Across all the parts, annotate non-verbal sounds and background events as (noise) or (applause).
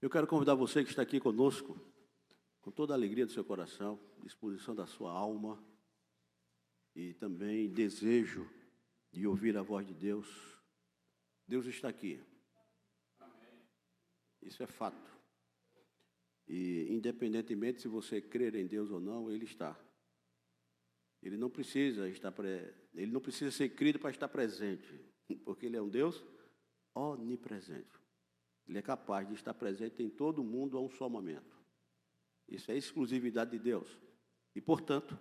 Eu quero convidar você que está aqui conosco, com toda a alegria do seu coração, disposição da sua alma e também desejo de ouvir a voz de Deus. Deus está aqui. Isso é fato. E independentemente se você crer em Deus ou não, Ele está. Ele não precisa estar pre... ele não precisa ser crido para estar presente, (laughs) porque Ele é um Deus onipresente. Ele é capaz de estar presente em todo mundo a um só momento. Isso é exclusividade de Deus. E, portanto,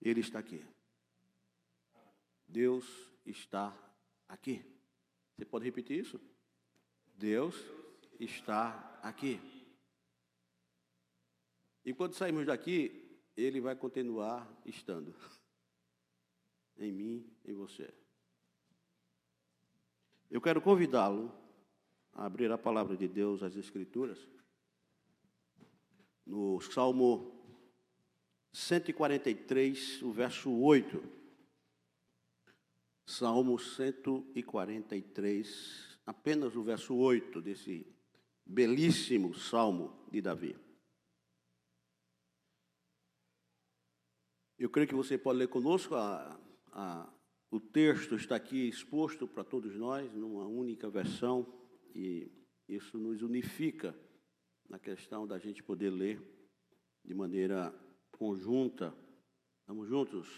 Ele está aqui. Deus está aqui. Você pode repetir isso? Deus está aqui. E quando sairmos daqui, Ele vai continuar estando em mim, em você. Eu quero convidá-lo abrir a palavra de Deus, as Escrituras, no Salmo 143, o verso 8. Salmo 143, apenas o verso 8 desse belíssimo salmo de Davi. Eu creio que você pode ler conosco a, a o texto está aqui exposto para todos nós, numa única versão, e isso nos unifica na questão da gente poder ler de maneira conjunta. Estamos juntos?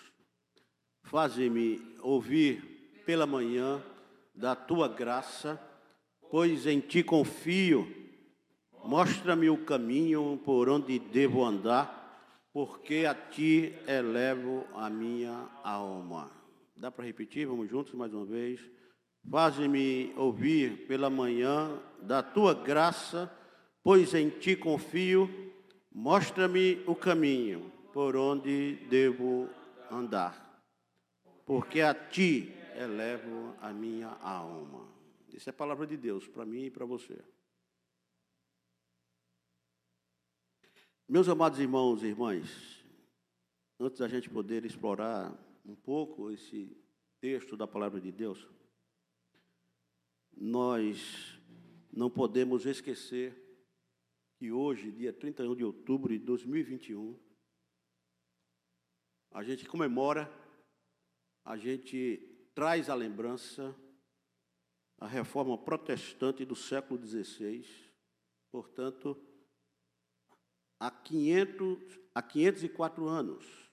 Faze-me ouvir pela manhã da tua graça, pois em ti confio. Mostra-me o caminho por onde devo andar, porque a ti elevo a minha alma. Dá para repetir? Vamos juntos mais uma vez. Faze-me ouvir pela manhã da tua graça, pois em ti confio. Mostra-me o caminho por onde devo andar, porque a ti elevo a minha alma. Isso é a palavra de Deus para mim e para você. Meus amados irmãos e irmãs, antes da gente poder explorar um pouco esse texto da palavra de Deus, nós não podemos esquecer que hoje, dia 31 de outubro de 2021, a gente comemora, a gente traz à lembrança a reforma protestante do século XVI, portanto, há, 500, há 504 anos.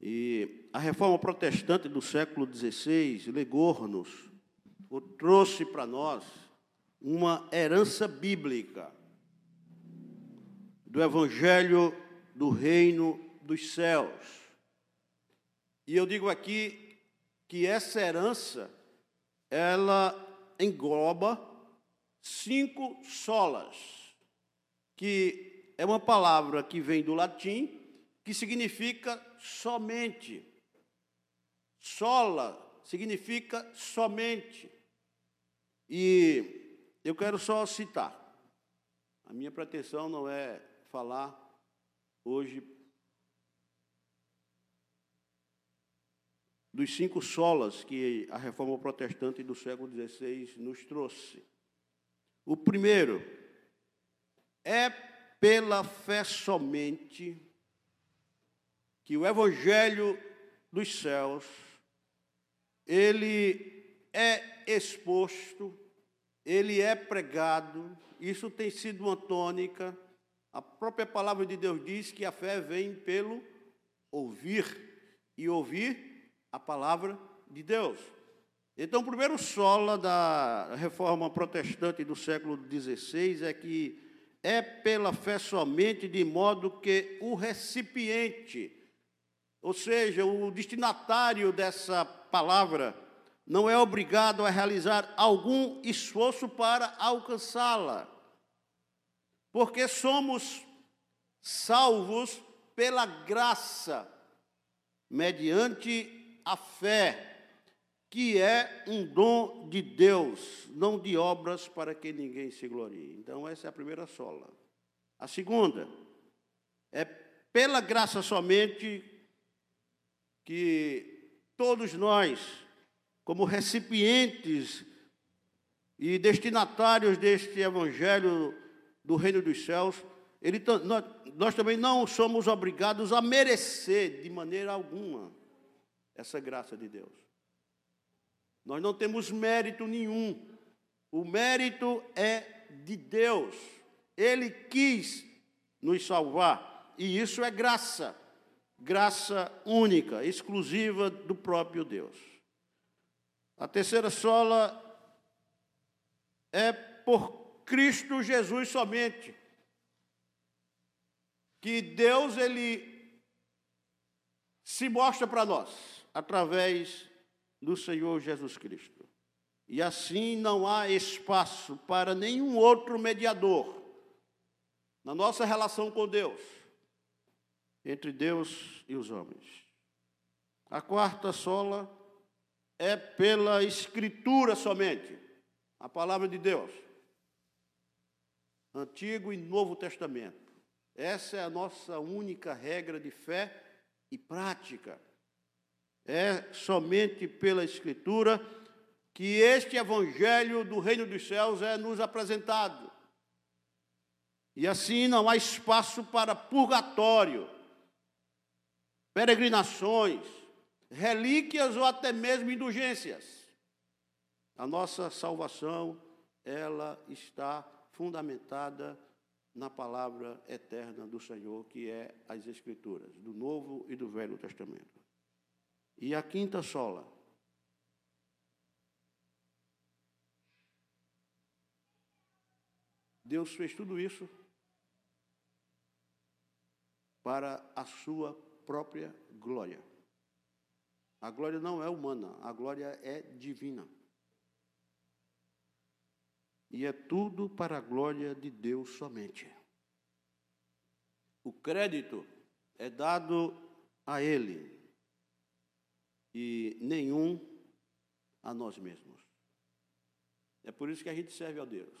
E a reforma protestante do século XVI legou-nos, trouxe para nós uma herança bíblica do Evangelho do Reino dos Céus. E eu digo aqui que essa herança, ela engloba cinco solas, que é uma palavra que vem do latim que significa somente. Sola significa somente. E eu quero só citar. A minha pretensão não é falar hoje dos cinco solas que a reforma protestante do século XVI nos trouxe. O primeiro é pela fé somente que o evangelho dos céus ele é exposto, ele é pregado, isso tem sido uma tônica. A própria palavra de Deus diz que a fé vem pelo ouvir e ouvir a palavra de Deus. Então, o primeiro sola da reforma protestante do século XVI é que é pela fé somente, de modo que o recipiente ou seja, o destinatário dessa palavra não é obrigado a realizar algum esforço para alcançá-la, porque somos salvos pela graça, mediante a fé, que é um dom de Deus, não de obras para que ninguém se glorie. Então, essa é a primeira sola. A segunda é pela graça somente que todos nós, como recipientes e destinatários deste evangelho do reino dos céus, ele, nós, nós também não somos obrigados a merecer de maneira alguma essa graça de Deus. Nós não temos mérito nenhum. O mérito é de Deus. Ele quis nos salvar. E isso é graça. Graça única, exclusiva do próprio Deus. A terceira sola é por Cristo Jesus somente. Que Deus ele se mostra para nós através do Senhor Jesus Cristo. E assim não há espaço para nenhum outro mediador na nossa relação com Deus, entre Deus e os homens. A quarta sola é pela Escritura somente, a palavra de Deus, Antigo e Novo Testamento. Essa é a nossa única regra de fé e prática. É somente pela Escritura que este Evangelho do Reino dos Céus é nos apresentado. E assim não há espaço para purgatório, peregrinações, relíquias ou até mesmo indulgências. A nossa salvação, ela está fundamentada na palavra eterna do Senhor, que é as Escrituras, do Novo e do Velho Testamento. E a quinta sola. Deus fez tudo isso para a sua própria glória. A glória não é humana, a glória é divina. E é tudo para a glória de Deus somente. O crédito é dado a Ele, e nenhum a nós mesmos. É por isso que a gente serve a Deus.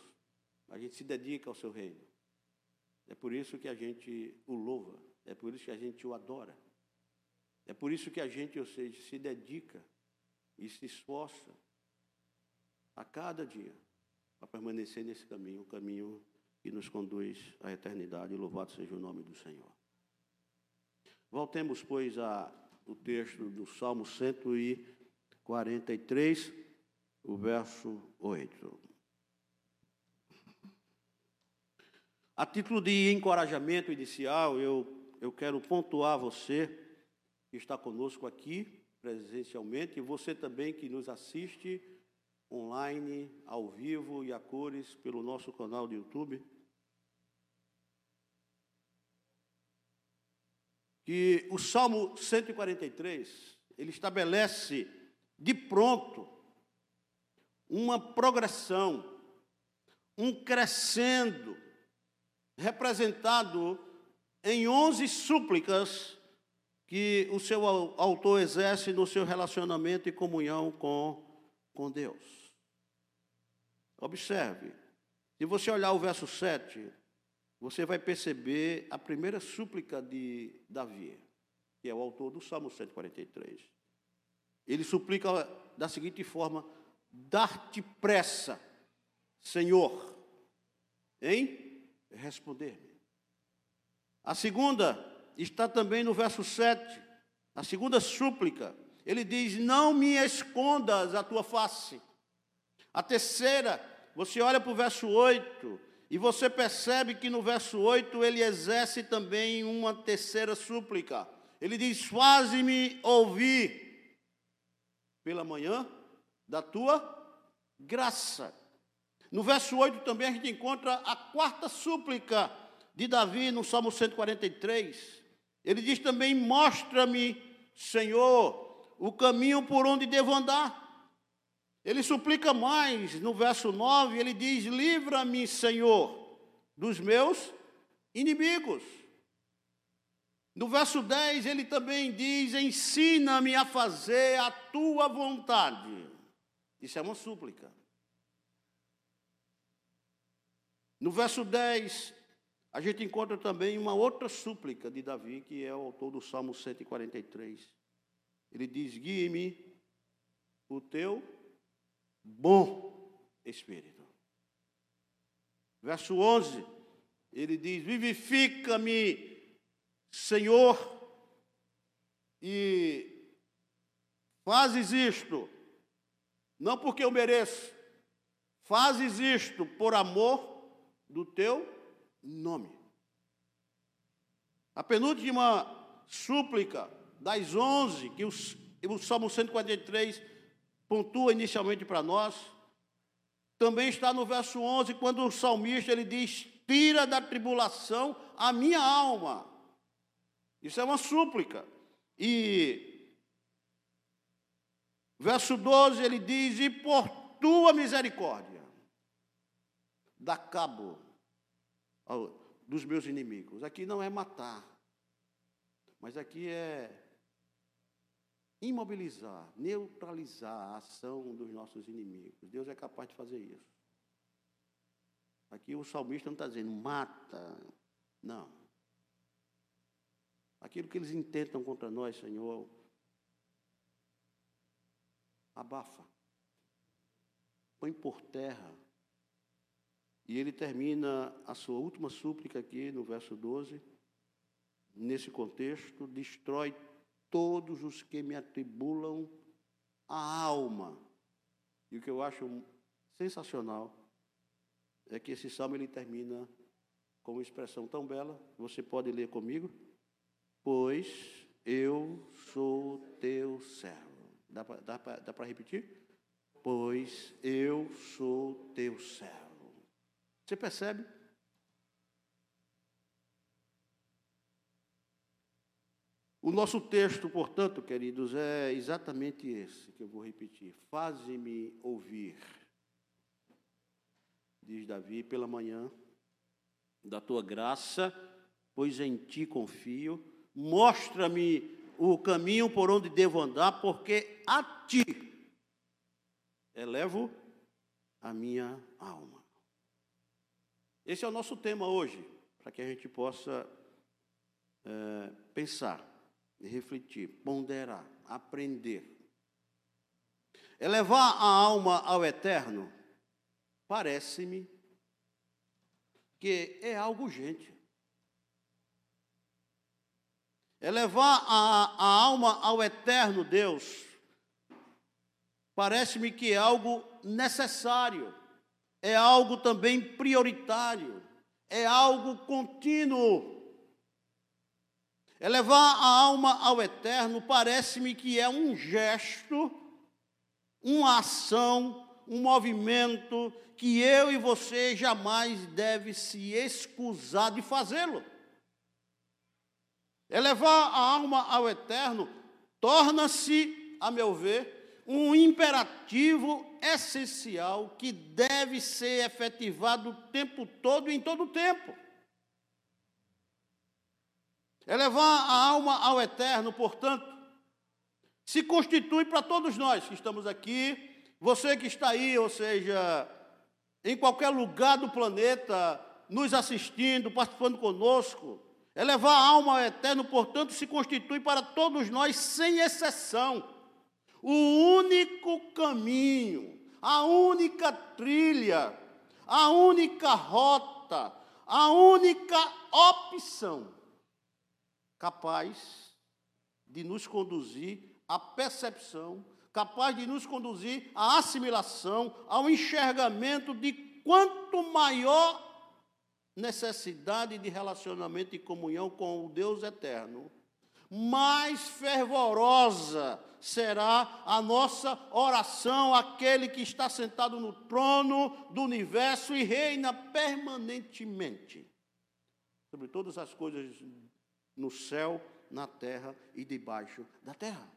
A gente se dedica ao seu reino. É por isso que a gente o louva. É por isso que a gente o adora. É por isso que a gente, ou seja, se dedica e se esforça a cada dia para permanecer nesse caminho, o caminho que nos conduz à eternidade. Louvado seja o nome do Senhor. Voltemos, pois, a o texto do Salmo 143, o verso 8. A título de encorajamento inicial, eu, eu quero pontuar você que está conosco aqui presencialmente e você também que nos assiste online, ao vivo e a cores pelo nosso canal do YouTube. que o Salmo 143, ele estabelece de pronto uma progressão, um crescendo, representado em onze súplicas que o seu autor exerce no seu relacionamento e comunhão com, com Deus. Observe, se você olhar o verso 7, você vai perceber a primeira súplica de Davi, que é o autor do Salmo 143. Ele suplica da seguinte forma: dar-te pressa, Senhor, em responder-me. A segunda está também no verso 7, a segunda súplica. Ele diz: Não me escondas a tua face. A terceira, você olha para o verso 8, e você percebe que no verso 8 ele exerce também uma terceira súplica. Ele diz: Faze-me ouvir pela manhã da tua graça. No verso 8 também a gente encontra a quarta súplica de Davi no Salmo 143. Ele diz também: Mostra-me, Senhor, o caminho por onde devo andar ele suplica mais, no verso 9, ele diz: Livra-me, Senhor, dos meus inimigos. No verso 10, ele também diz: Ensina-me a fazer a tua vontade. Isso é uma súplica. No verso 10, a gente encontra também uma outra súplica de Davi, que é o autor do Salmo 143. Ele diz: Guie-me o teu bom espírito. Verso 11, ele diz: Vivifica-me, Senhor, e fazes isto, não porque eu mereço, fazes isto por amor do teu nome. A penúltima súplica das onze que os, o Salmo 143 pontua inicialmente para nós, também está no verso 11, quando o salmista ele diz: Tira da tribulação a minha alma. Isso é uma súplica. E verso 12 ele diz: E por tua misericórdia, dá cabo dos meus inimigos. Aqui não é matar, mas aqui é imobilizar, neutralizar a ação dos nossos inimigos. Deus é capaz de fazer isso. Aqui o salmista não está dizendo mata, não. Aquilo que eles intentam contra nós, Senhor, abafa, põe por terra. E ele termina a sua última súplica aqui no verso 12, nesse contexto, destrói todos os que me atribulam a alma. E o que eu acho sensacional é que esse salmo ele termina com uma expressão tão bela, você pode ler comigo? Pois eu sou teu servo. Dá para repetir? Pois eu sou teu servo. Você percebe? O nosso texto, portanto, queridos, é exatamente esse que eu vou repetir. Faze-me ouvir, diz Davi, pela manhã, da tua graça, pois em ti confio. Mostra-me o caminho por onde devo andar, porque a ti elevo a minha alma. Esse é o nosso tema hoje, para que a gente possa é, pensar refletir, ponderar, aprender. Elevar a alma ao eterno, parece-me que é algo urgente. Elevar a, a alma ao eterno Deus, parece-me que é algo necessário, é algo também prioritário, é algo contínuo. Elevar a alma ao eterno parece-me que é um gesto, uma ação, um movimento que eu e você jamais deve se excusar de fazê-lo. Elevar a alma ao eterno torna-se, a meu ver, um imperativo essencial que deve ser efetivado o tempo todo e em todo o tempo. Elevar a alma ao eterno, portanto, se constitui para todos nós que estamos aqui, você que está aí, ou seja, em qualquer lugar do planeta, nos assistindo, participando conosco. Elevar a alma ao eterno, portanto, se constitui para todos nós, sem exceção, o único caminho, a única trilha, a única rota, a única opção capaz de nos conduzir à percepção, capaz de nos conduzir à assimilação, ao enxergamento de quanto maior necessidade de relacionamento e comunhão com o Deus eterno, mais fervorosa será a nossa oração àquele que está sentado no trono do universo e reina permanentemente sobre todas as coisas no céu, na terra e debaixo da terra.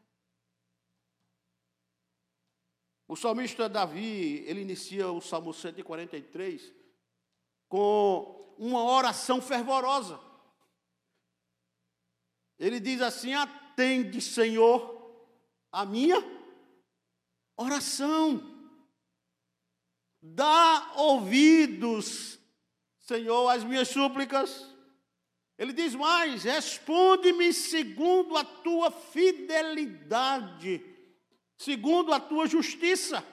O salmista Davi, ele inicia o Salmo 143 com uma oração fervorosa. Ele diz assim: Atende, Senhor, a minha oração. Dá ouvidos, Senhor, às minhas súplicas. Ele diz mais: responde-me segundo a tua fidelidade, segundo a tua justiça.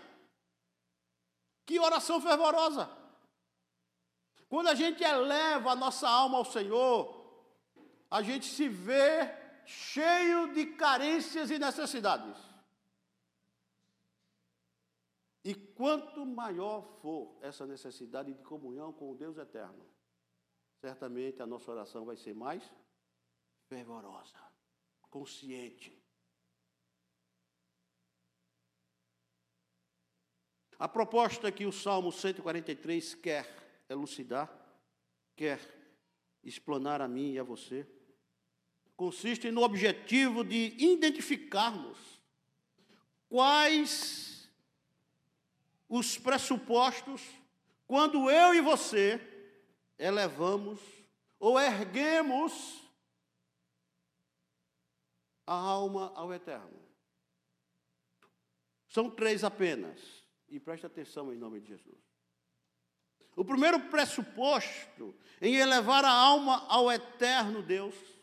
Que oração fervorosa! Quando a gente eleva a nossa alma ao Senhor, a gente se vê cheio de carências e necessidades. E quanto maior for essa necessidade de comunhão com o Deus eterno, certamente a nossa oração vai ser mais fervorosa, consciente. A proposta que o Salmo 143 quer elucidar, quer explanar a mim e a você, consiste no objetivo de identificarmos quais os pressupostos quando eu e você elevamos ou erguemos a alma ao eterno. São três apenas, e preste atenção em nome de Jesus. O primeiro pressuposto em elevar a alma ao eterno Deus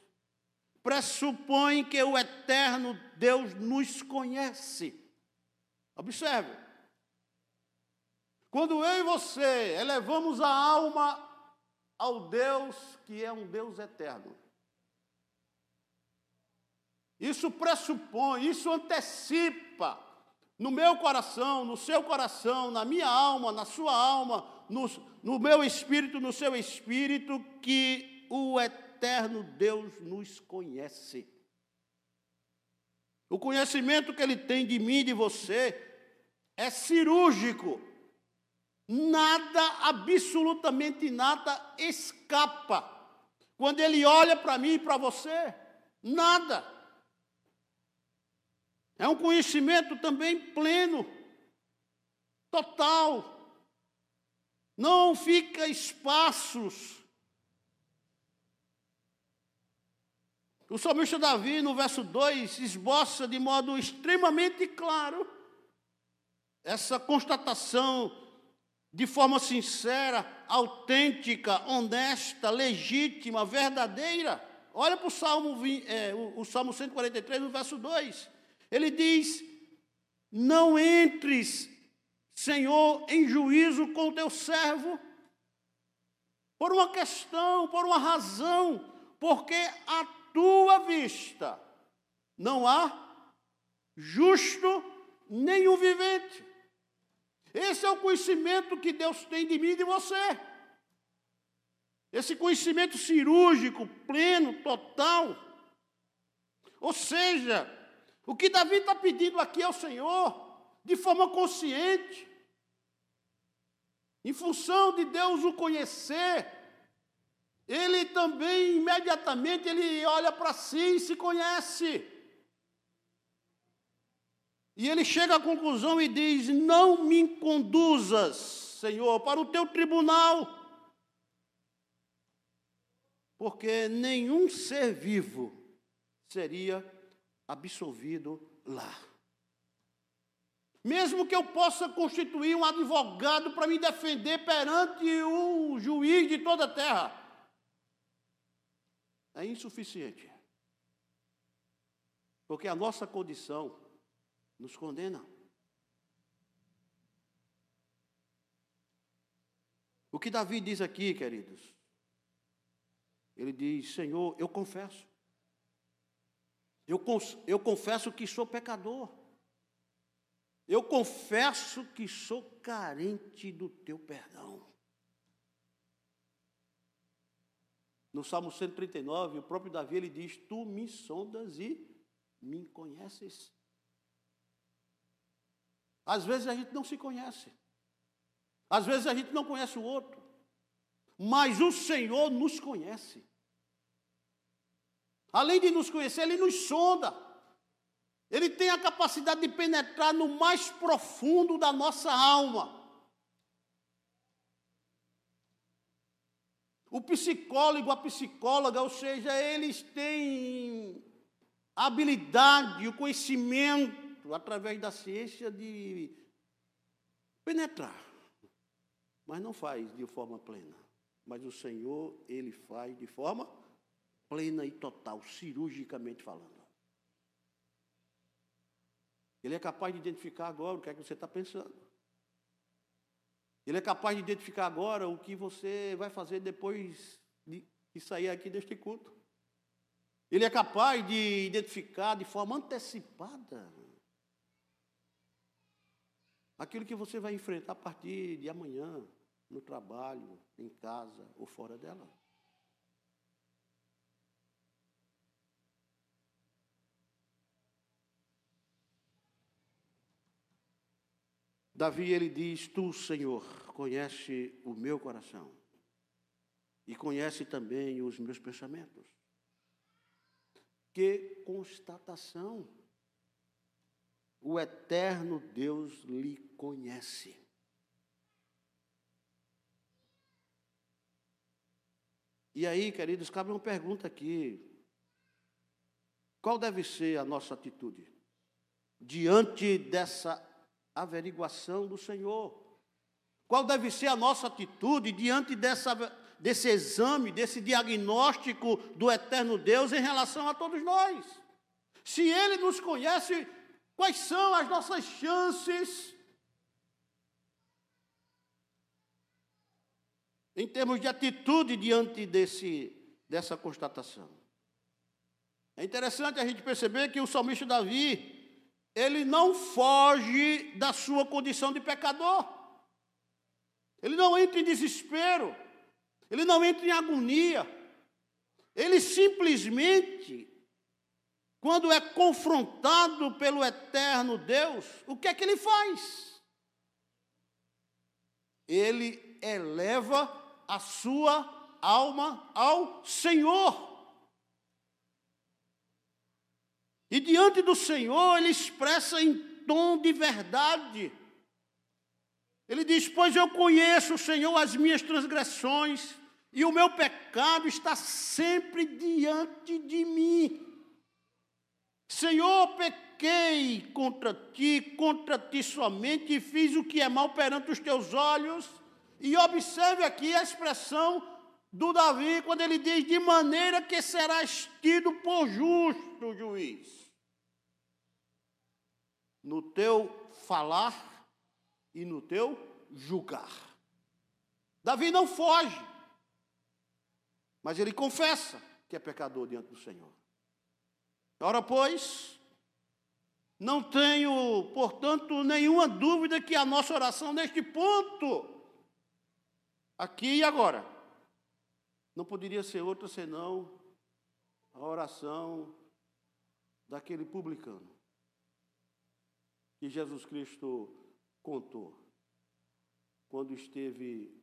pressupõe que o eterno Deus nos conhece. Observe. Quando eu e você elevamos a alma ao Deus que é um Deus eterno, isso pressupõe, isso antecipa no meu coração, no seu coração, na minha alma, na sua alma, no, no meu espírito, no seu espírito, que o eterno eterno Deus nos conhece. O conhecimento que Ele tem de mim e de você é cirúrgico. Nada, absolutamente nada escapa. Quando Ele olha para mim e para você, nada. É um conhecimento também pleno, total. Não fica espaços O salmista Davi, no verso 2, esboça de modo extremamente claro essa constatação de forma sincera, autêntica, honesta, legítima, verdadeira. Olha para o Salmo, é, o, o Salmo 143, no verso 2. Ele diz: Não entres, Senhor, em juízo com o teu servo, por uma questão, por uma razão, porque a tua vista não há justo nenhum vivente. Esse é o conhecimento que Deus tem de mim e de você. Esse conhecimento cirúrgico, pleno, total. Ou seja, o que Davi está pedindo aqui ao Senhor, de forma consciente, em função de Deus o conhecer, ele também imediatamente ele olha para si e se conhece. E ele chega à conclusão e diz: Não me conduzas, Senhor, para o teu tribunal, porque nenhum ser vivo seria absolvido lá. Mesmo que eu possa constituir um advogado para me defender perante o juiz de toda a terra, é insuficiente. Porque a nossa condição nos condena. O que Davi diz aqui, queridos? Ele diz: Senhor, eu confesso. Eu, eu confesso que sou pecador. Eu confesso que sou carente do teu perdão. No Salmo 139, o próprio Davi ele diz: Tu me sondas e me conheces. Às vezes a gente não se conhece. Às vezes a gente não conhece o outro. Mas o Senhor nos conhece. Além de nos conhecer, Ele nos sonda. Ele tem a capacidade de penetrar no mais profundo da nossa alma. O psicólogo, a psicóloga, ou seja, eles têm a habilidade, o conhecimento, através da ciência, de penetrar. Mas não faz de forma plena. Mas o Senhor, Ele faz de forma plena e total, cirurgicamente falando. Ele é capaz de identificar agora o que é que você está pensando. Ele é capaz de identificar agora o que você vai fazer depois de sair aqui deste culto. Ele é capaz de identificar de forma antecipada aquilo que você vai enfrentar a partir de amanhã, no trabalho, em casa ou fora dela. Davi ele diz: Tu, Senhor, conhece o meu coração e conhece também os meus pensamentos. Que constatação! O eterno Deus lhe conhece. E aí, queridos, cabe uma pergunta aqui. Qual deve ser a nossa atitude diante dessa averiguação do Senhor? Qual deve ser a nossa atitude diante dessa, desse exame, desse diagnóstico do eterno Deus em relação a todos nós? Se Ele nos conhece, quais são as nossas chances em termos de atitude diante desse, dessa constatação? É interessante a gente perceber que o salmista Davi, ele não foge da sua condição de pecador. Ele não entra em desespero. Ele não entra em agonia. Ele simplesmente, quando é confrontado pelo eterno Deus, o que é que ele faz? Ele eleva a sua alma ao Senhor. E diante do Senhor, ele expressa em tom de verdade. Ele diz: Pois eu conheço, Senhor, as minhas transgressões, e o meu pecado está sempre diante de mim. Senhor, pequei contra ti, contra ti somente, e fiz o que é mal perante os teus olhos. E observe aqui a expressão do Davi, quando ele diz: De maneira que serás tido por justo juiz. No teu falar e no teu julgar. Davi não foge, mas ele confessa que é pecador diante do Senhor. Ora, pois, não tenho, portanto, nenhuma dúvida que a nossa oração neste ponto, aqui e agora, não poderia ser outra senão a oração daquele publicano que Jesus Cristo contou quando esteve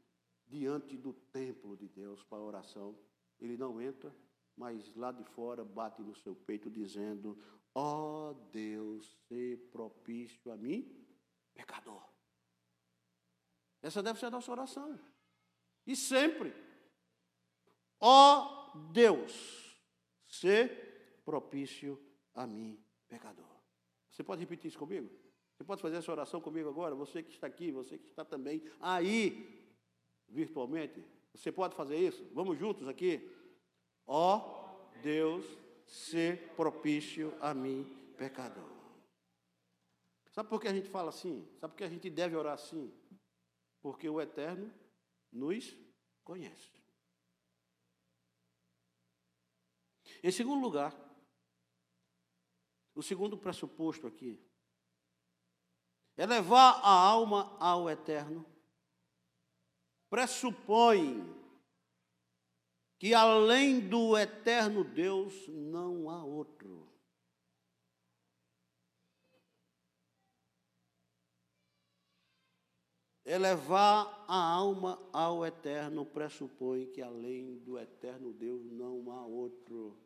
diante do templo de Deus para a oração. Ele não entra, mas lá de fora bate no seu peito dizendo: Ó oh Deus, se propício a mim, pecador. Essa deve ser a nossa oração. E sempre. Ó oh Deus, se propício a mim, pecador. Você pode repetir isso comigo? Você pode fazer essa oração comigo agora? Você que está aqui, você que está também aí, virtualmente. Você pode fazer isso? Vamos juntos aqui? Ó oh, Deus, ser propício a mim, pecador. Sabe por que a gente fala assim? Sabe por que a gente deve orar assim? Porque o Eterno nos conhece. Em segundo lugar, o segundo pressuposto aqui é levar a alma ao eterno, pressupõe que além do eterno Deus não há outro. Elevar a alma ao eterno pressupõe que além do eterno Deus não há outro.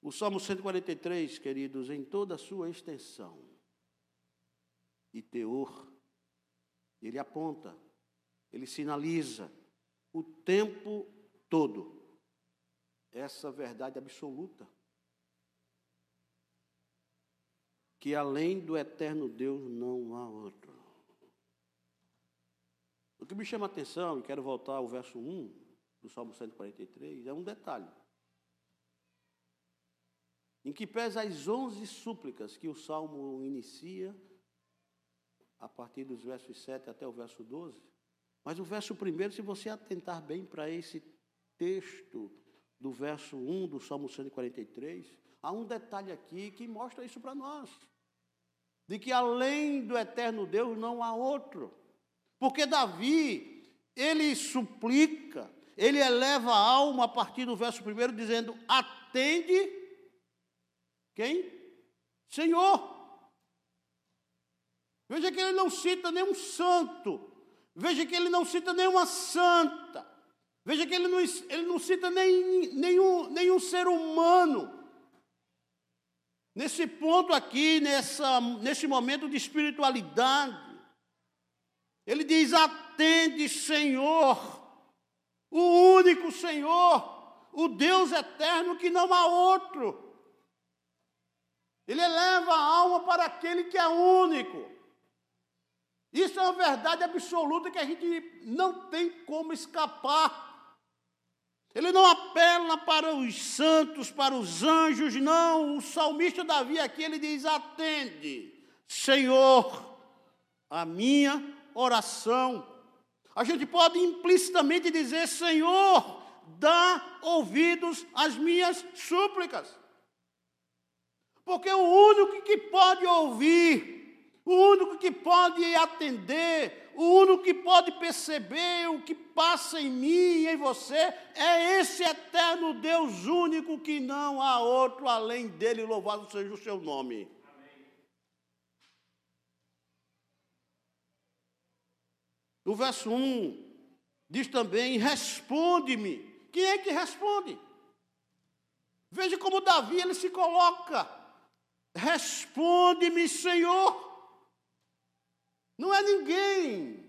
O Salmo 143, queridos, em toda a sua extensão e teor, ele aponta, ele sinaliza o tempo todo essa verdade absoluta. Que além do eterno Deus não há outro. O que me chama a atenção, e quero voltar ao verso 1 do Salmo 143, é um detalhe em que pese as onze súplicas que o salmo inicia, a partir dos versos 7 até o verso 12. Mas o verso primeiro, se você atentar bem para esse texto do verso 1 do Salmo 143, há um detalhe aqui que mostra isso para nós. De que além do eterno Deus não há outro. Porque Davi, ele suplica, ele eleva a alma a partir do verso primeiro, dizendo: atende quem? Senhor. Veja que ele não cita nenhum santo. Veja que ele não cita nenhuma santa. Veja que ele não, ele não cita nem, nenhum, nenhum ser humano. Nesse ponto aqui, nessa, nesse momento de espiritualidade, ele diz: atende, Senhor, o único Senhor, o Deus eterno que não há outro. Ele eleva a alma para aquele que é único. Isso é uma verdade absoluta que a gente não tem como escapar. Ele não apela para os santos, para os anjos, não. O salmista Davi aqui ele diz: atende, Senhor, a minha oração. A gente pode implicitamente dizer: Senhor, dá ouvidos às minhas súplicas. Porque o único que pode ouvir o único que pode atender, o único que pode perceber o que passa em mim e em você é esse eterno Deus único que não há outro além dele, louvado seja o seu nome. O verso 1 diz também: Responde-me. Quem é que responde? Veja como Davi ele se coloca: Responde-me, Senhor. Não é ninguém.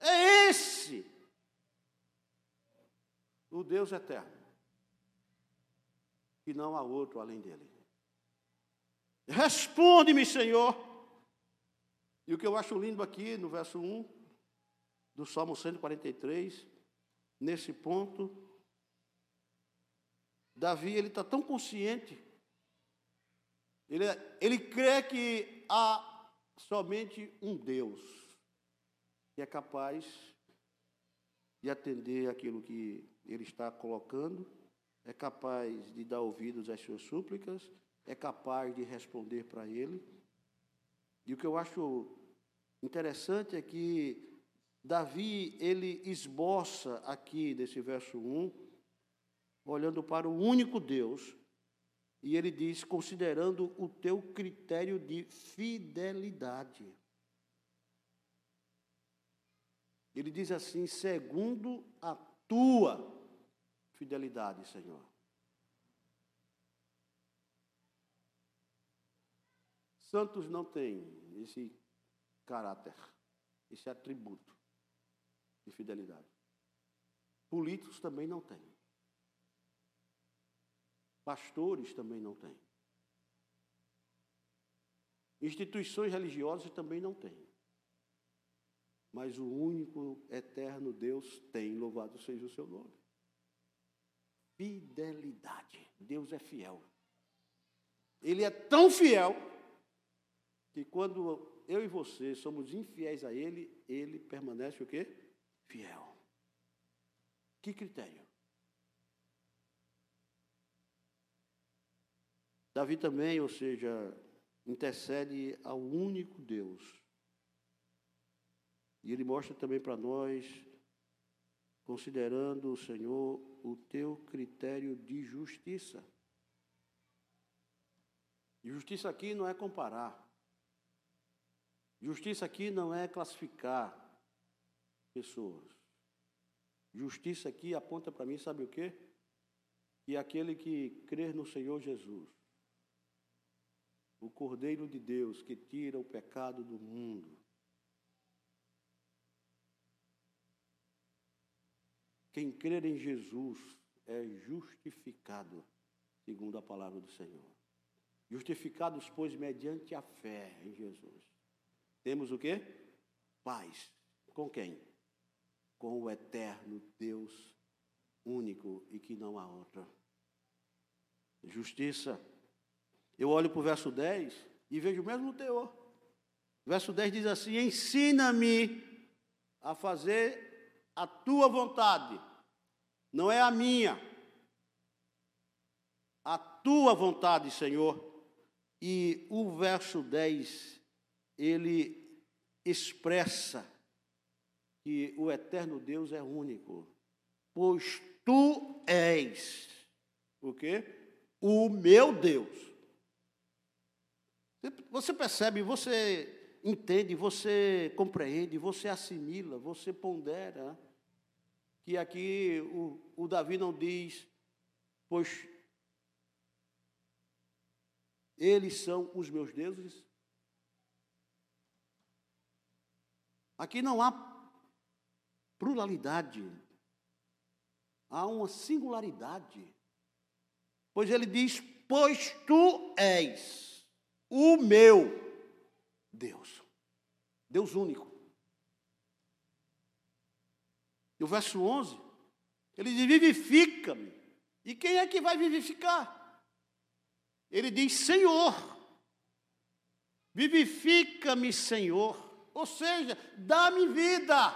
É esse. O Deus eterno. E não há outro além dele. Responde-me, Senhor. E o que eu acho lindo aqui no verso 1 do Salmo 143, nesse ponto, Davi ele está tão consciente, ele, ele crê que há somente um Deus que é capaz de atender aquilo que ele está colocando, é capaz de dar ouvidos às suas súplicas, é capaz de responder para ele. E o que eu acho interessante é que Davi, ele esboça aqui desse verso 1, olhando para o único Deus, e ele diz: considerando o teu critério de fidelidade. Ele diz assim: segundo a tua fidelidade, Senhor. Santos não têm esse caráter, esse atributo de fidelidade. Políticos também não têm. Pastores também não têm. Instituições religiosas também não têm. Mas o único eterno Deus tem, louvado seja o seu nome. Fidelidade. Deus é fiel. Ele é tão fiel que quando eu e você somos infiéis a Ele, Ele permanece o quê? Fiel. Que critério? Davi também, ou seja, intercede ao único Deus. E ele mostra também para nós, considerando o Senhor o teu critério de justiça. Justiça aqui não é comparar. Justiça aqui não é classificar pessoas. Justiça aqui aponta para mim, sabe o quê? Que aquele que crer no Senhor Jesus o Cordeiro de Deus que tira o pecado do mundo. Quem crer em Jesus é justificado, segundo a palavra do Senhor. Justificados, pois, mediante a fé em Jesus. Temos o quê? Paz. Com quem? Com o eterno Deus único e que não há outra. Justiça eu olho para o verso 10 e vejo o mesmo teor. Verso 10 diz assim: Ensina-me a fazer a tua vontade, não é a minha, a tua vontade, Senhor. E o verso 10, ele expressa que o eterno Deus é único, pois tu és o quê? O meu Deus. Você percebe, você entende, você compreende, você assimila, você pondera que aqui o, o Davi não diz, pois eles são os meus deuses. Aqui não há pluralidade, há uma singularidade. Pois ele diz: Pois tu és o meu Deus, Deus único. E o verso 11, ele diz: Vivifica-me. E quem é que vai vivificar? Ele diz: Senhor, vivifica-me, Senhor. Ou seja, dá-me vida,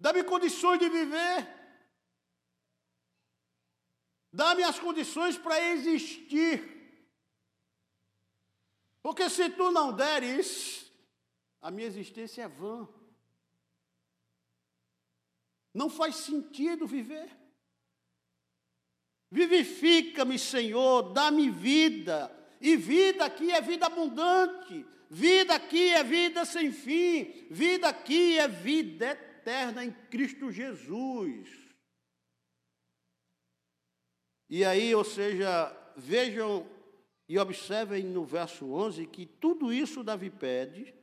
dá-me condições de viver, dá-me as condições para existir. Porque se tu não deres, a minha existência é vã. Não faz sentido viver. Vivifica-me, Senhor, dá-me vida. E vida aqui é vida abundante. Vida aqui é vida sem fim. Vida aqui é vida eterna em Cristo Jesus. E aí, ou seja, vejam e observem no verso 11 que tudo isso Davi pede,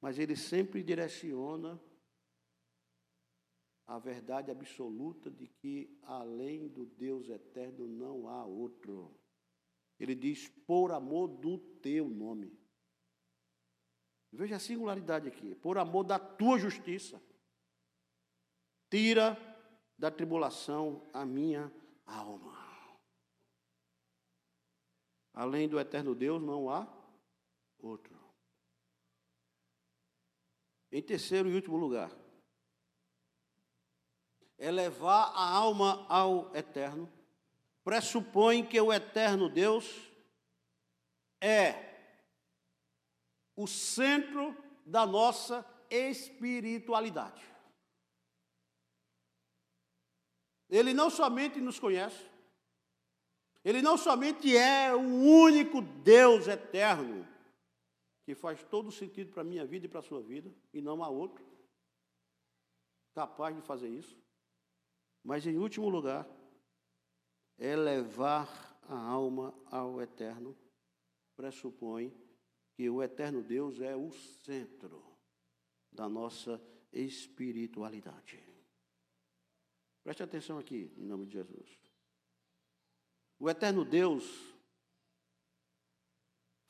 mas ele sempre direciona a verdade absoluta de que além do Deus eterno não há outro. Ele diz, por amor do teu nome. Veja a singularidade aqui, por amor da tua justiça. Tira da tribulação a minha alma. Além do eterno Deus não há outro. Em terceiro e último lugar, elevar a alma ao eterno, pressupõe que o eterno Deus é o centro da nossa espiritualidade. Ele não somente nos conhece, ele não somente é o único Deus eterno, que faz todo sentido para a minha vida e para a sua vida, e não há outro capaz de fazer isso. Mas, em último lugar, é levar a alma ao eterno, pressupõe que o eterno Deus é o centro da nossa espiritualidade. Preste atenção aqui, em nome de Jesus. O eterno Deus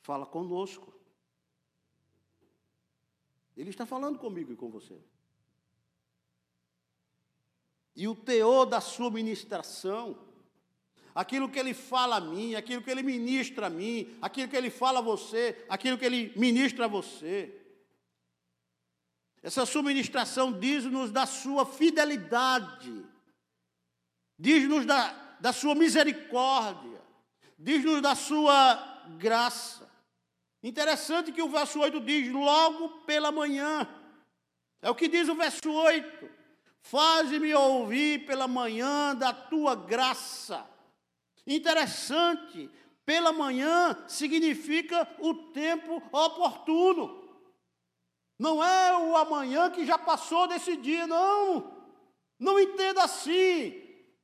fala conosco. Ele está falando comigo e com você. E o teor da sua ministração, aquilo que ele fala a mim, aquilo que ele ministra a mim, aquilo que ele fala a você, aquilo que ele ministra a você. Essa sua ministração diz-nos da sua fidelidade, diz-nos da, da sua misericórdia, diz-nos da sua graça. Interessante que o verso 8 diz: logo pela manhã. É o que diz o verso 8. Faze-me ouvir pela manhã da tua graça. Interessante, pela manhã significa o tempo oportuno. Não é o amanhã que já passou desse dia, não. Não entenda assim.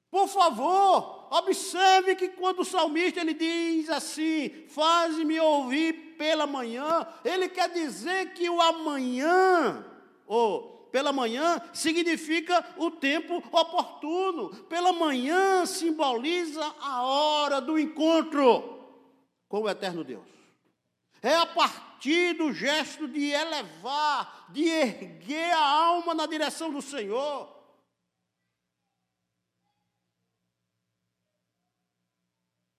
Por favor, observe que quando o salmista ele diz assim: "Faz-me ouvir pela manhã", ele quer dizer que o amanhã, ou pela manhã significa o tempo oportuno. Pela manhã simboliza a hora do encontro com o eterno Deus. É a partir do gesto de elevar, de erguer a alma na direção do Senhor.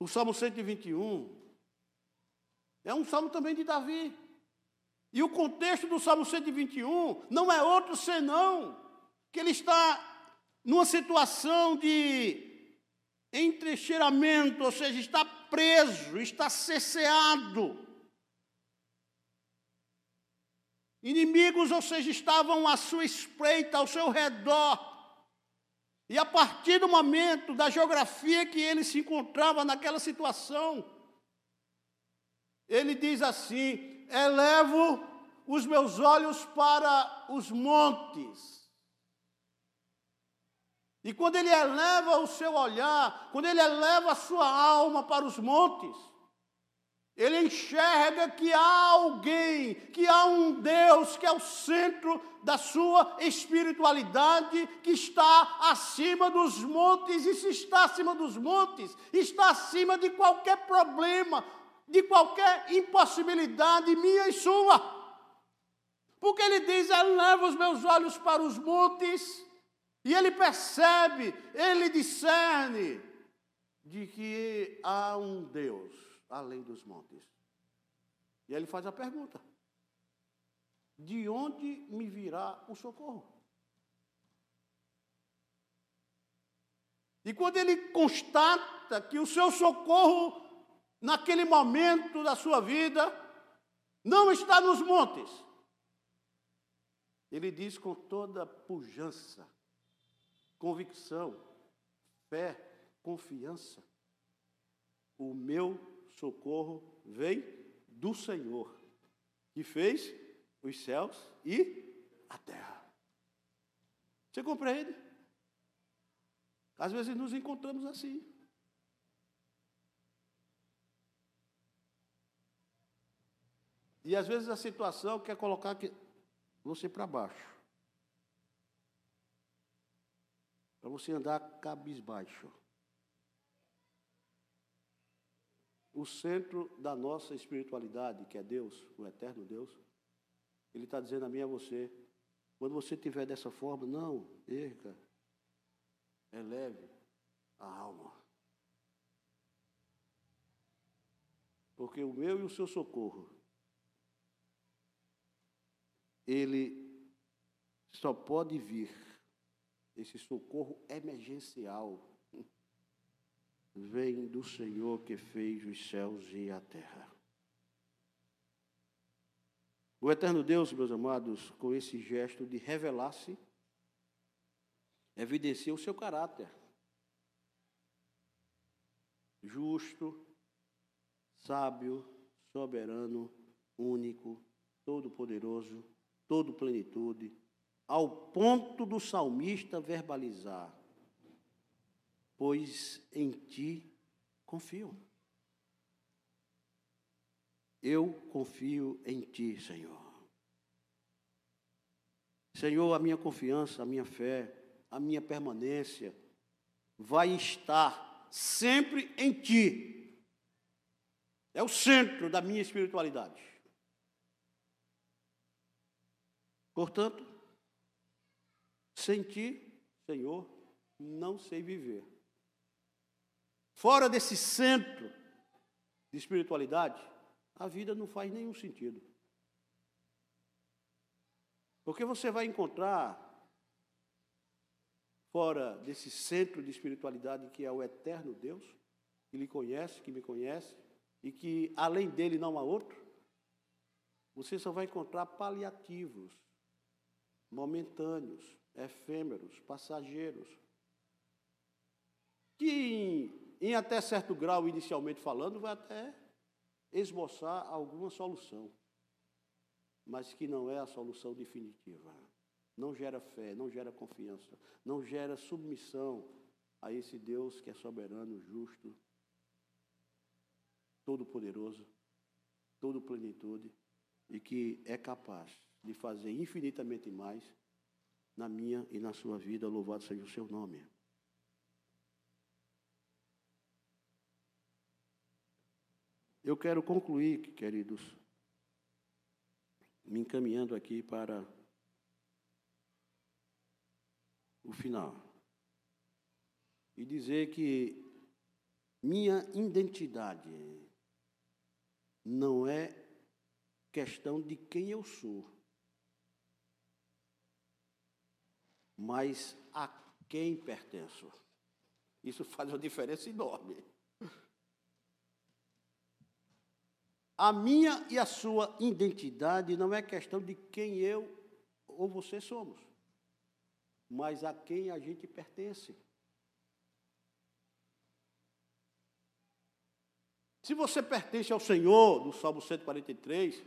O Salmo 121 é um salmo também de Davi. E o contexto do Salmo 121 não é outro senão que ele está numa situação de entrecheiramento, ou seja, está preso, está cesseado. Inimigos, ou seja, estavam à sua espreita, ao seu redor. E a partir do momento da geografia que ele se encontrava naquela situação, ele diz assim: elevo os meus olhos para os montes. E quando ele eleva o seu olhar, quando ele eleva a sua alma para os montes, ele enxerga que há alguém, que há um Deus que é o centro da sua espiritualidade, que está acima dos montes, e se está acima dos montes, está acima de qualquer problema, de qualquer impossibilidade minha e sua. Porque ele diz: eleva os meus olhos para os montes, e ele percebe, ele discerne de que há um Deus além dos montes. E aí ele faz a pergunta: De onde me virá o socorro? E quando ele constata que o seu socorro, naquele momento da sua vida, não está nos montes, ele diz com toda pujança, convicção, fé, confiança: O meu socorro vem do Senhor, que fez os céus e a terra. Você compreende? Às vezes nos encontramos assim. E às vezes a situação quer colocar você para baixo. Para você andar cabisbaixo. O centro da nossa espiritualidade, que é Deus, o eterno Deus, Ele está dizendo a mim e a você, quando você estiver dessa forma, não, erga, eleve a alma. Porque o meu e o seu socorro, ele só pode vir, esse socorro emergencial, vem do Senhor que fez os céus e a terra. O eterno Deus, meus amados, com esse gesto de revelar-se, evidencia o seu caráter. Justo, sábio, soberano, único, todo-poderoso, todo plenitude, ao ponto do salmista verbalizar: pois em ti confio. Eu confio em ti, Senhor. Senhor, a minha confiança, a minha fé, a minha permanência vai estar sempre em ti. É o centro da minha espiritualidade. Portanto, sem ti, Senhor, não sei viver. Fora desse centro de espiritualidade, a vida não faz nenhum sentido. Porque você vai encontrar, fora desse centro de espiritualidade que é o eterno Deus, que lhe conhece, que me conhece, e que além dele não há outro, você só vai encontrar paliativos, momentâneos, efêmeros, passageiros, que em até certo grau, inicialmente falando, vai até esboçar alguma solução, mas que não é a solução definitiva. Não gera fé, não gera confiança, não gera submissão a esse Deus que é soberano, justo, todo-poderoso, todo plenitude e que é capaz de fazer infinitamente mais na minha e na sua vida. Louvado seja o seu nome. Eu quero concluir, queridos, me encaminhando aqui para o final. E dizer que minha identidade não é questão de quem eu sou, mas a quem pertenço. Isso (laughs) faz uma diferença enorme. A minha e a sua identidade não é questão de quem eu ou você somos, mas a quem a gente pertence. Se você pertence ao Senhor, no Salmo 143,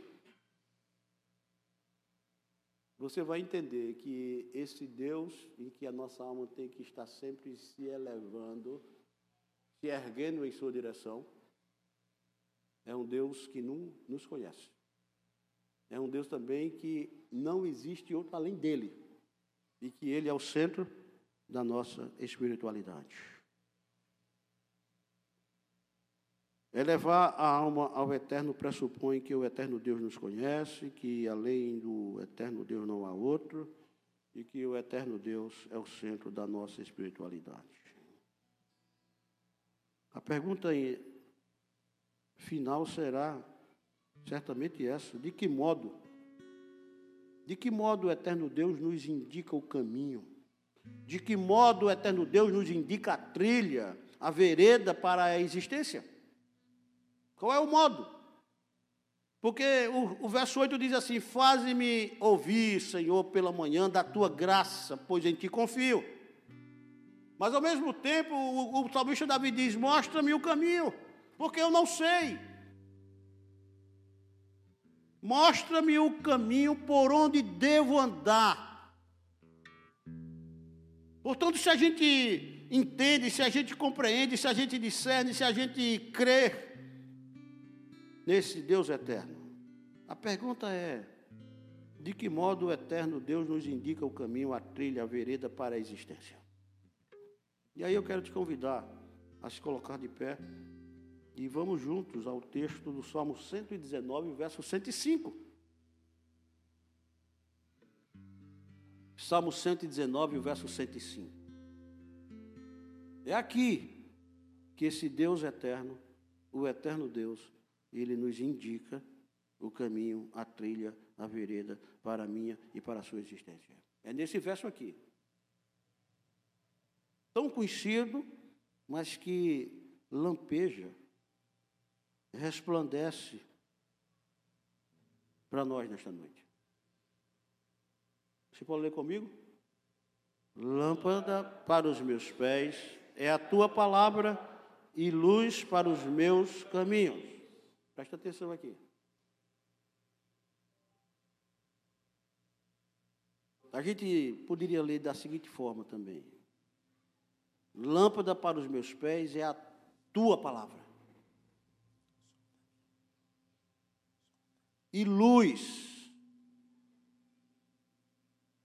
você vai entender que esse Deus em que a nossa alma tem que estar sempre se elevando, se erguendo em sua direção, é um Deus que não nos conhece. É um Deus também que não existe outro além dele. E que ele é o centro da nossa espiritualidade. Elevar a alma ao eterno pressupõe que o eterno Deus nos conhece, que além do eterno Deus não há outro, e que o eterno Deus é o centro da nossa espiritualidade. A pergunta final será certamente essa: de que modo? De que modo o eterno Deus nos indica o caminho? De que modo o eterno Deus nos indica a trilha, a vereda para a existência? Qual é o modo? Porque o, o verso 8 diz assim: Faze-me ouvir, Senhor, pela manhã da tua graça, pois em ti confio. Mas ao mesmo tempo, o, o salmista Davi diz: Mostra-me o caminho porque eu não sei. Mostra-me o caminho por onde devo andar. Portanto, se a gente entende, se a gente compreende, se a gente discerne, se a gente crê nesse Deus eterno, a pergunta é: de que modo o eterno Deus nos indica o caminho, a trilha, a vereda para a existência? E aí eu quero te convidar a se colocar de pé. E vamos juntos ao texto do Salmo 119, verso 105. Salmo 119, verso 105. É aqui que esse Deus eterno, o eterno Deus, ele nos indica o caminho, a trilha, a vereda para a minha e para a sua existência. É nesse verso aqui. Tão conhecido, mas que lampeja resplandece para nós nesta noite. Você pode ler comigo? Lâmpada para os meus pés é a tua palavra e luz para os meus caminhos. Presta atenção aqui. A gente poderia ler da seguinte forma também: Lâmpada para os meus pés é a tua palavra. E luz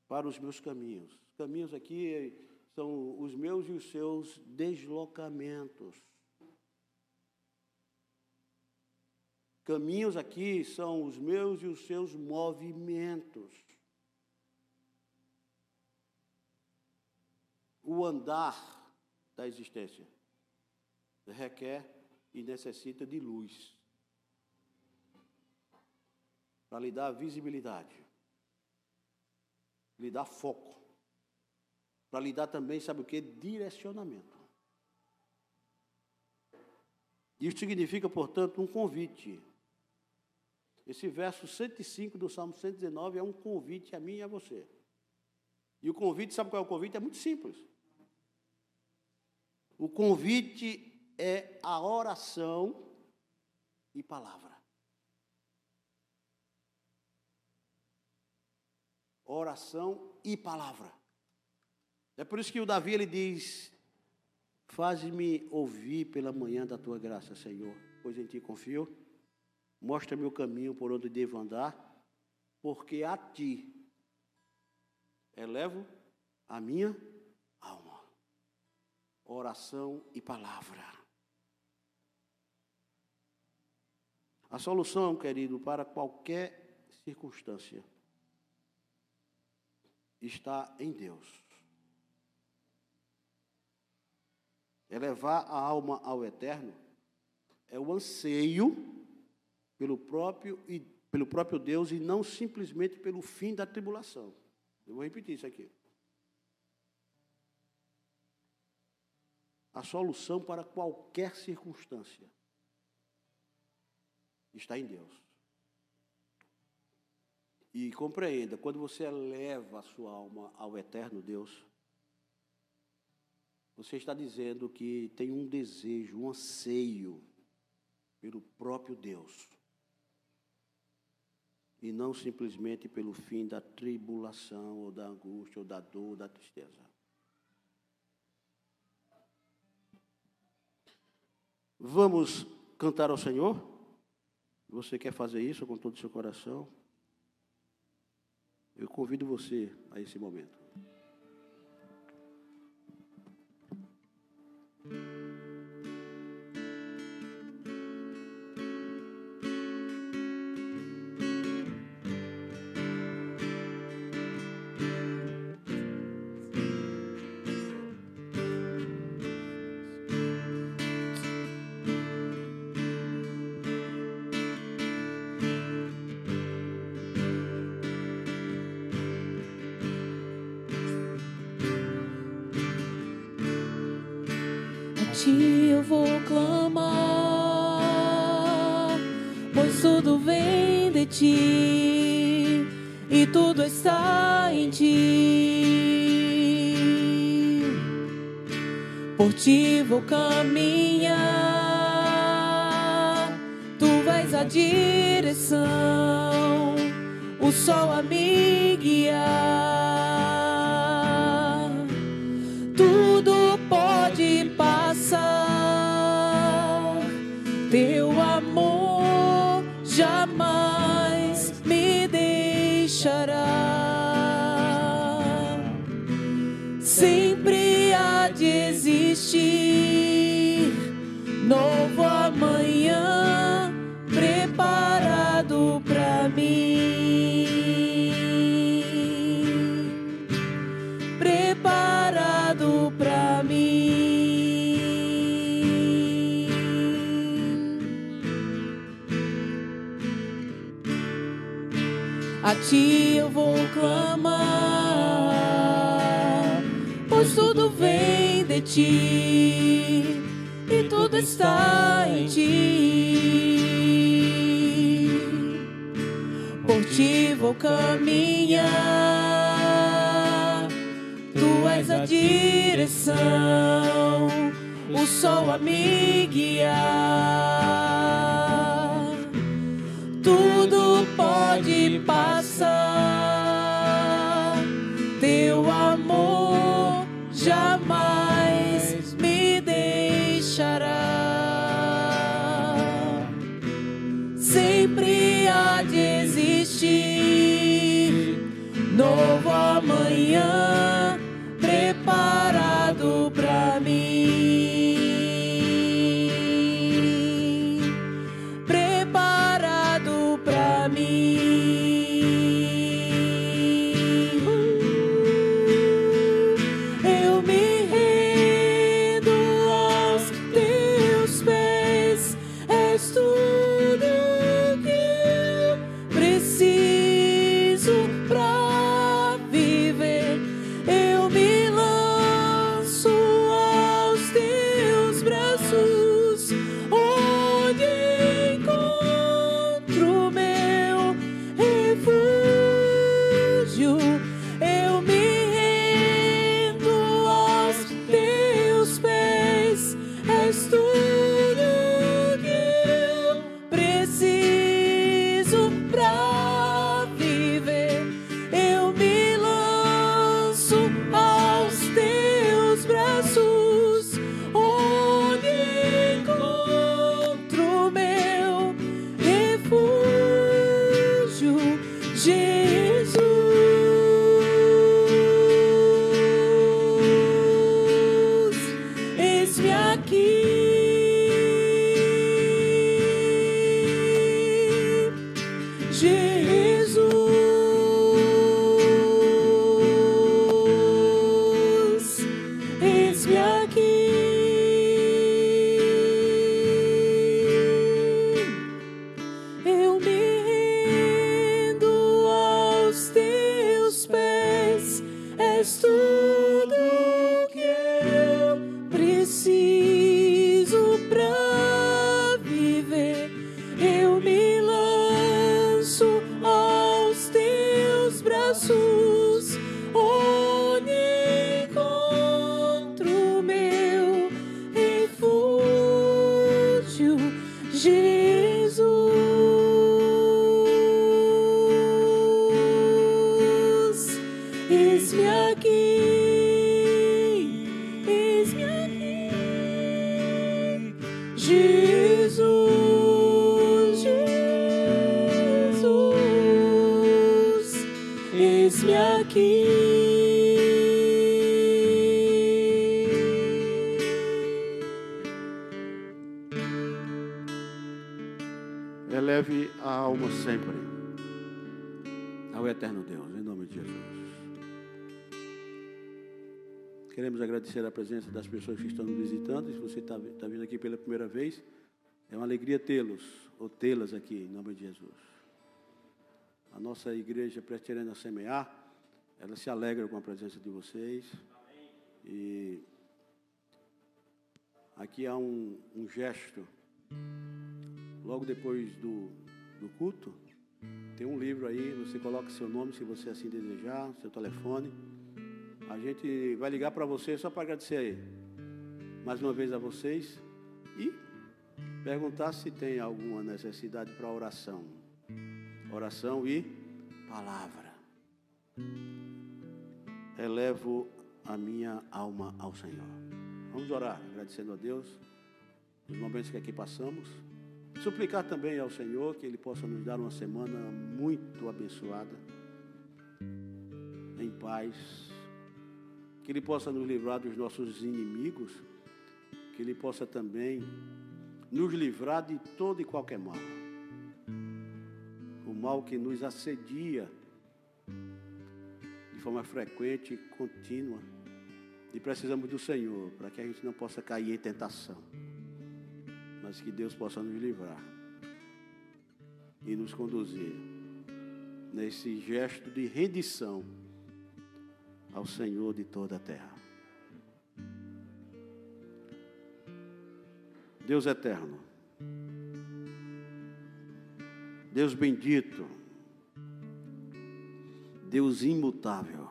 para os meus caminhos. Os caminhos aqui são os meus e os seus deslocamentos. Caminhos aqui são os meus e os seus movimentos. O andar da existência requer e necessita de luz para lhe dar visibilidade, lhe dar foco, para lhe dar também, sabe o que? Direcionamento. Isso significa, portanto, um convite. Esse verso 105 do Salmo 119 é um convite a mim e a você. E o convite, sabe qual é o convite? É muito simples. O convite é a oração e palavra. Oração e palavra. É por isso que o Davi ele diz: Faz-me ouvir pela manhã da tua graça, Senhor, pois em ti confio. Mostra-me o caminho por onde devo andar, porque a ti elevo a minha alma. Oração e palavra. A solução, querido, para qualquer circunstância está em Deus. Elevar a alma ao eterno é o anseio pelo próprio pelo próprio Deus e não simplesmente pelo fim da tribulação. Eu vou repetir isso aqui. A solução para qualquer circunstância está em Deus. E compreenda, quando você eleva a sua alma ao eterno Deus, você está dizendo que tem um desejo, um anseio pelo próprio Deus. E não simplesmente pelo fim da tribulação, ou da angústia, ou da dor, ou da tristeza. Vamos cantar ao Senhor? Você quer fazer isso com todo o seu coração? Eu convido você a esse momento. Ti e tudo está em ti. Por ti vou caminhar, tu vais a direção, o sol a me guiar. Ti eu vou clamar, pois tudo vem de ti e tudo está em ti. Por ti vou caminhar, tu és a direção, o sol a me guiar pode Teu amor jamais me deixará. Sempre há de existir novo amanhã agradecer a presença das pessoas que estão nos visitando. Se você está tá vindo aqui pela primeira vez, é uma alegria tê-los ou tê-las aqui, em nome de Jesus. A nossa igreja Presbiteriana Semear, ela se alegra com a presença de vocês. E aqui há um, um gesto, logo depois do, do culto, tem um livro aí, você coloca seu nome, se você assim desejar, seu telefone. A gente vai ligar para você só para agradecer aí. Mais uma vez a vocês e perguntar se tem alguma necessidade para oração. Oração e palavra. Elevo a minha alma ao Senhor. Vamos orar, agradecendo a Deus os momentos que aqui passamos. Suplicar também ao Senhor que Ele possa nos dar uma semana muito abençoada, em paz, que Ele possa nos livrar dos nossos inimigos, que Ele possa também nos livrar de todo e qualquer mal. O mal que nos assedia de forma frequente e contínua. E precisamos do Senhor para que a gente não possa cair em tentação, mas que Deus possa nos livrar e nos conduzir nesse gesto de rendição ao Senhor de toda a terra. Deus eterno, Deus bendito, Deus imutável,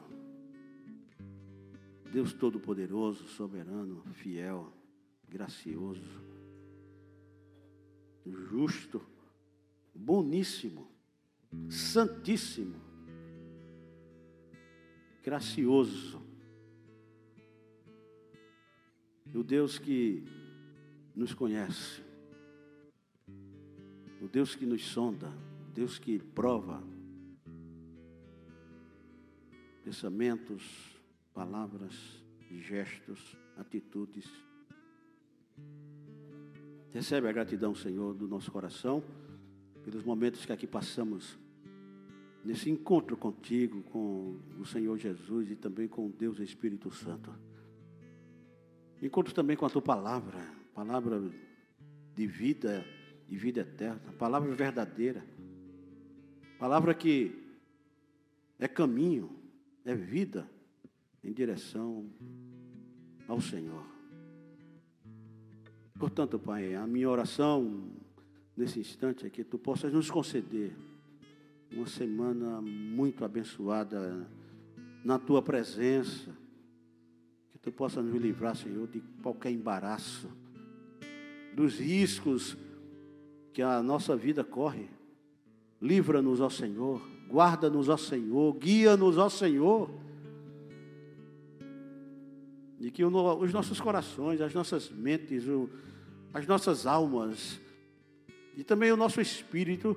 Deus todo-poderoso, soberano, fiel, gracioso, justo, boníssimo, santíssimo, gracioso. O Deus que nos conhece, o Deus que nos sonda, o Deus que prova pensamentos, palavras, gestos, atitudes. Recebe a gratidão, Senhor, do nosso coração, pelos momentos que aqui passamos nesse encontro contigo, com o Senhor Jesus e também com Deus Espírito Santo. Encontro também com a tua palavra, palavra de vida e vida eterna, palavra verdadeira, palavra que é caminho, é vida em direção ao Senhor. Portanto, Pai, a minha oração nesse instante é que tu possas nos conceder uma semana muito abençoada na tua presença. Que tu possa nos livrar, Senhor, de qualquer embaraço, dos riscos que a nossa vida corre. Livra-nos, ó Senhor, guarda-nos, ó Senhor, guia-nos, ó Senhor. E que os nossos corações, as nossas mentes, as nossas almas, e também o nosso espírito,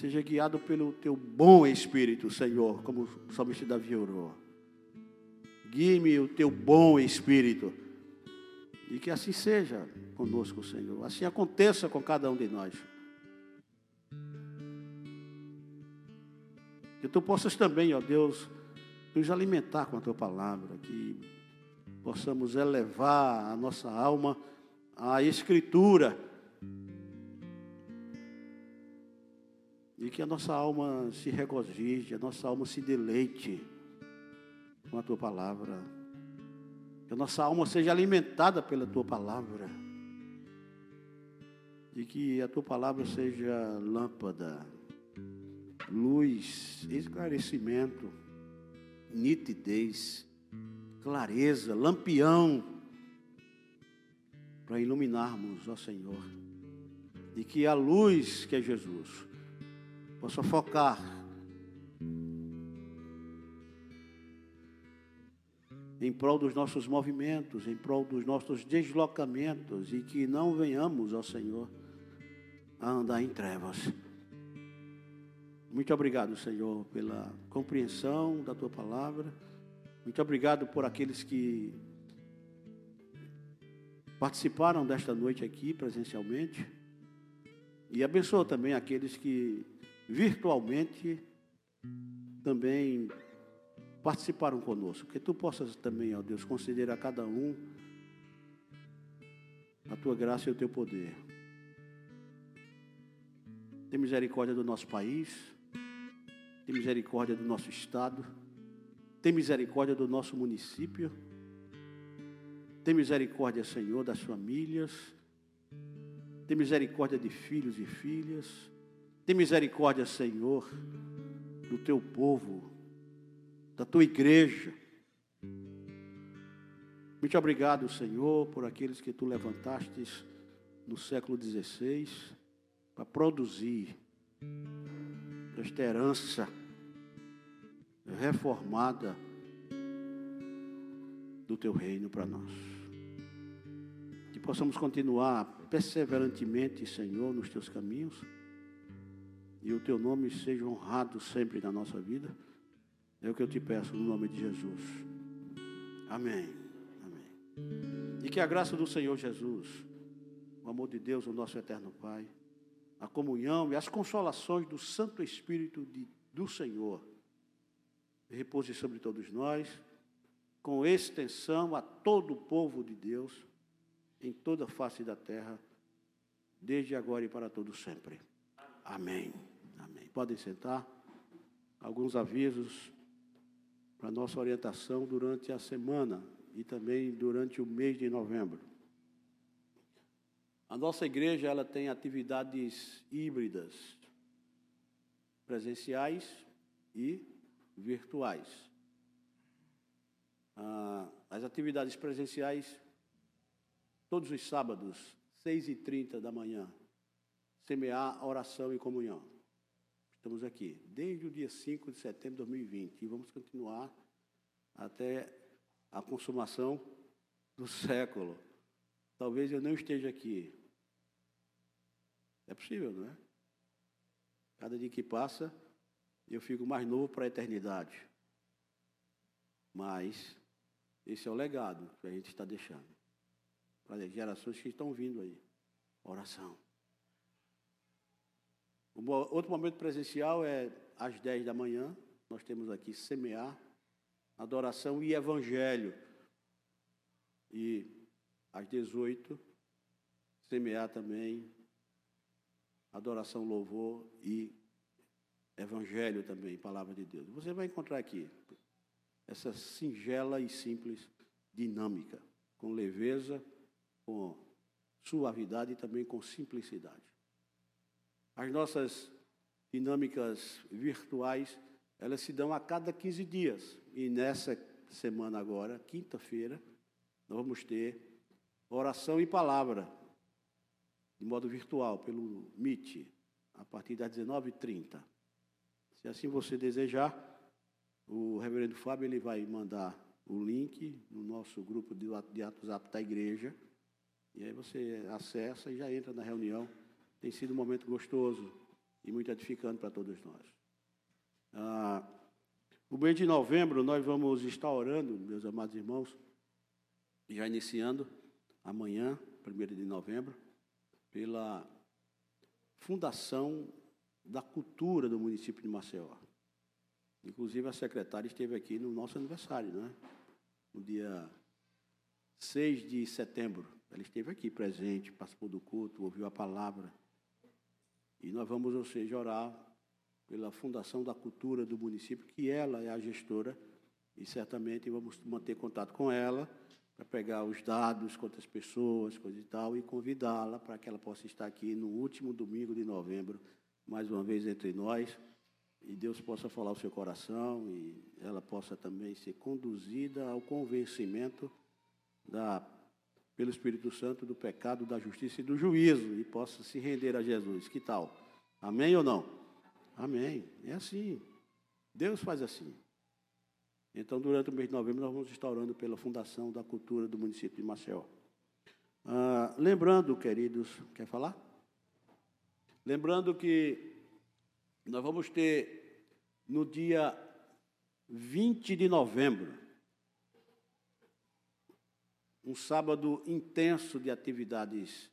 Seja guiado pelo teu bom Espírito, Senhor, como o salmista Davi orou. Guie-me o teu bom Espírito. E que assim seja conosco, Senhor. Assim aconteça com cada um de nós. Que tu possas também, ó Deus, nos alimentar com a tua palavra, que possamos elevar a nossa alma à Escritura E que a nossa alma se regozije, a nossa alma se deleite com a tua palavra. Que a nossa alma seja alimentada pela tua palavra. E que a tua palavra seja lâmpada, luz, esclarecimento, nitidez, clareza, lampião, para iluminarmos, ó Senhor. E que a luz que é Jesus possa focar em prol dos nossos movimentos, em prol dos nossos deslocamentos e que não venhamos, ó Senhor, a andar em trevas. Muito obrigado, Senhor, pela compreensão da tua palavra. Muito obrigado por aqueles que participaram desta noite aqui presencialmente. E abençoa também aqueles que virtualmente também participaram conosco. Que tu possas também, ó Deus, conceder a cada um a tua graça e o teu poder. Tem misericórdia do nosso país, tem misericórdia do nosso estado, tem misericórdia do nosso município, tem misericórdia, Senhor, das famílias, tem misericórdia de filhos e filhas, tem misericórdia, Senhor, do teu povo da tua igreja. Muito obrigado, Senhor, por aqueles que tu levantastes no século XVI para produzir esta herança reformada do teu reino para nós. Que possamos continuar perseverantemente, Senhor, nos teus caminhos e o teu nome seja honrado sempre na nossa vida. É o que eu te peço no nome de Jesus. Amém. Amém. E que a graça do Senhor Jesus, o amor de Deus, o nosso eterno Pai, a comunhão e as consolações do Santo Espírito de, do Senhor repouse sobre todos nós, com extensão a todo o povo de Deus, em toda a face da terra, desde agora e para todo sempre. Amém. Podem sentar. Alguns avisos para nossa orientação durante a semana e também durante o mês de novembro. A nossa igreja ela tem atividades híbridas, presenciais e virtuais. Ah, as atividades presenciais, todos os sábados, 6h30 da manhã, semear oração e comunhão. Estamos aqui desde o dia 5 de setembro de 2020 e vamos continuar até a consumação do (laughs) século. Talvez eu não esteja aqui. É possível, não é? Cada dia que passa, eu fico mais novo para a eternidade. Mas esse é o legado que a gente está deixando para as gerações que estão vindo aí. Oração. Outro momento presencial é às 10 da manhã. Nós temos aqui semear, adoração e evangelho. E às 18, semear também, adoração, louvor e evangelho também, palavra de Deus. Você vai encontrar aqui essa singela e simples dinâmica, com leveza, com suavidade e também com simplicidade. As nossas dinâmicas virtuais, elas se dão a cada 15 dias. E nessa semana agora, quinta-feira, nós vamos ter oração e palavra, de modo virtual, pelo Meet, a partir das 19h30. Se assim você desejar, o reverendo Fábio ele vai mandar o link no nosso grupo de WhatsApp da igreja. E aí você acessa e já entra na reunião tem sido um momento gostoso e muito edificante para todos nós. Ah, o mês de novembro nós vamos estar orando, meus amados irmãos, já iniciando amanhã, 1 de novembro, pela fundação da cultura do município de Maceió. Inclusive a secretária esteve aqui no nosso aniversário, né? No dia 6 de setembro. Ela esteve aqui presente, participou do culto, ouviu a palavra. E nós vamos, ou seja, orar pela Fundação da Cultura do município, que ela é a gestora, e certamente vamos manter contato com ela para pegar os dados, quantas pessoas, coisa e tal, e convidá-la para que ela possa estar aqui no último domingo de novembro, mais uma vez entre nós, e Deus possa falar o seu coração e ela possa também ser conduzida ao convencimento da, pelo Espírito Santo do pecado, da justiça e do juízo e possa se render a Jesus. Que tal? Amém ou não? Amém. É assim. Deus faz assim. Então, durante o mês de novembro, nós vamos estar orando pela Fundação da Cultura do município de Maceió. Ah, lembrando, queridos, quer falar? Lembrando que nós vamos ter no dia 20 de novembro, um sábado intenso de atividades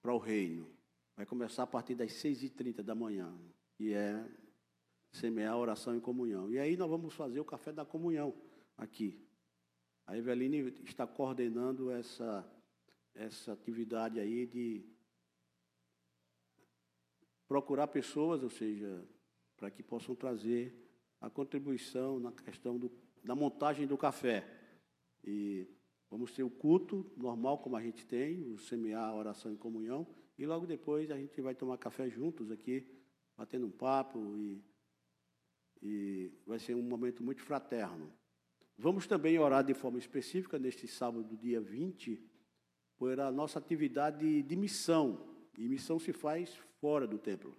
para o reino. Vai começar a partir das 6h30 da manhã, que é semear oração e comunhão. E aí nós vamos fazer o café da comunhão aqui. A Eveline está coordenando essa, essa atividade aí de procurar pessoas, ou seja, para que possam trazer a contribuição na questão do, da montagem do café. E vamos ter o culto normal, como a gente tem, o semear, oração e comunhão, e logo depois a gente vai tomar café juntos aqui, batendo um papo, e, e vai ser um momento muito fraterno. Vamos também orar de forma específica neste sábado, dia 20, por a nossa atividade de missão. E missão se faz fora do templo.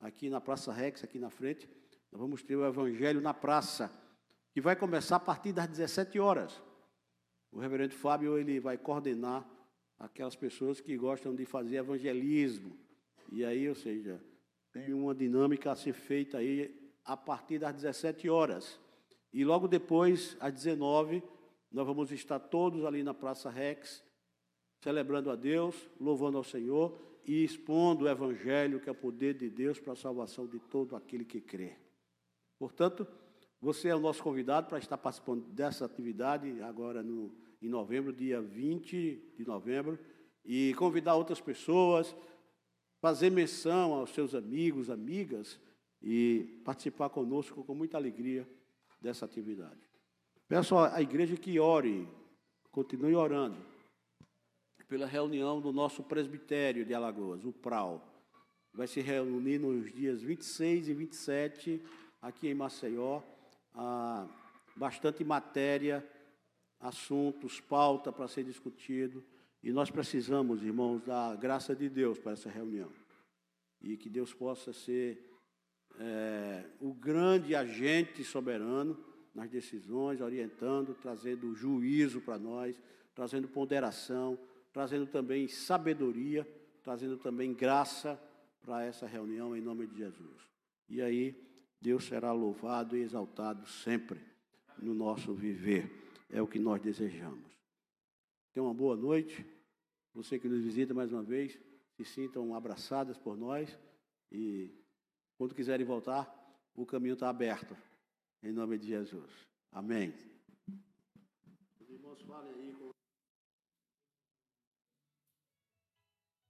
Aqui na Praça Rex, aqui na frente, nós vamos ter o Evangelho na praça, que vai começar a partir das 17 horas. O reverendo Fábio ele vai coordenar aquelas pessoas que gostam de fazer evangelismo. E aí, ou seja, tem uma dinâmica a ser feita aí a partir das 17 horas. E logo depois, às 19, nós vamos estar todos ali na Praça Rex, celebrando a Deus, louvando ao Senhor e expondo o Evangelho, que é o poder de Deus para a salvação de todo aquele que crê. Portanto, você é o nosso convidado para estar participando dessa atividade agora no, em novembro, dia 20 de novembro, e convidar outras pessoas, fazer menção aos seus amigos, amigas e participar conosco com muita alegria dessa atividade. Peço à igreja que ore, continue orando pela reunião do nosso presbitério de Alagoas, o PRAU. Vai se reunir nos dias 26 e 27, aqui em Maceió. Ah, bastante matéria, assuntos, pauta para ser discutido. E nós precisamos, irmãos, da graça de Deus para essa reunião. E que Deus possa ser é, o grande agente soberano nas decisões, orientando, trazendo juízo para nós, trazendo ponderação, trazendo também sabedoria, trazendo também graça para essa reunião em nome de Jesus. E aí, Deus será louvado e exaltado sempre no nosso viver. É o que nós desejamos. Tenha uma boa noite. Você que nos visita mais uma vez, se sintam abraçadas por nós. E quando quiserem voltar, o caminho está aberto. Em nome de Jesus. Amém. Os irmãos falem aí.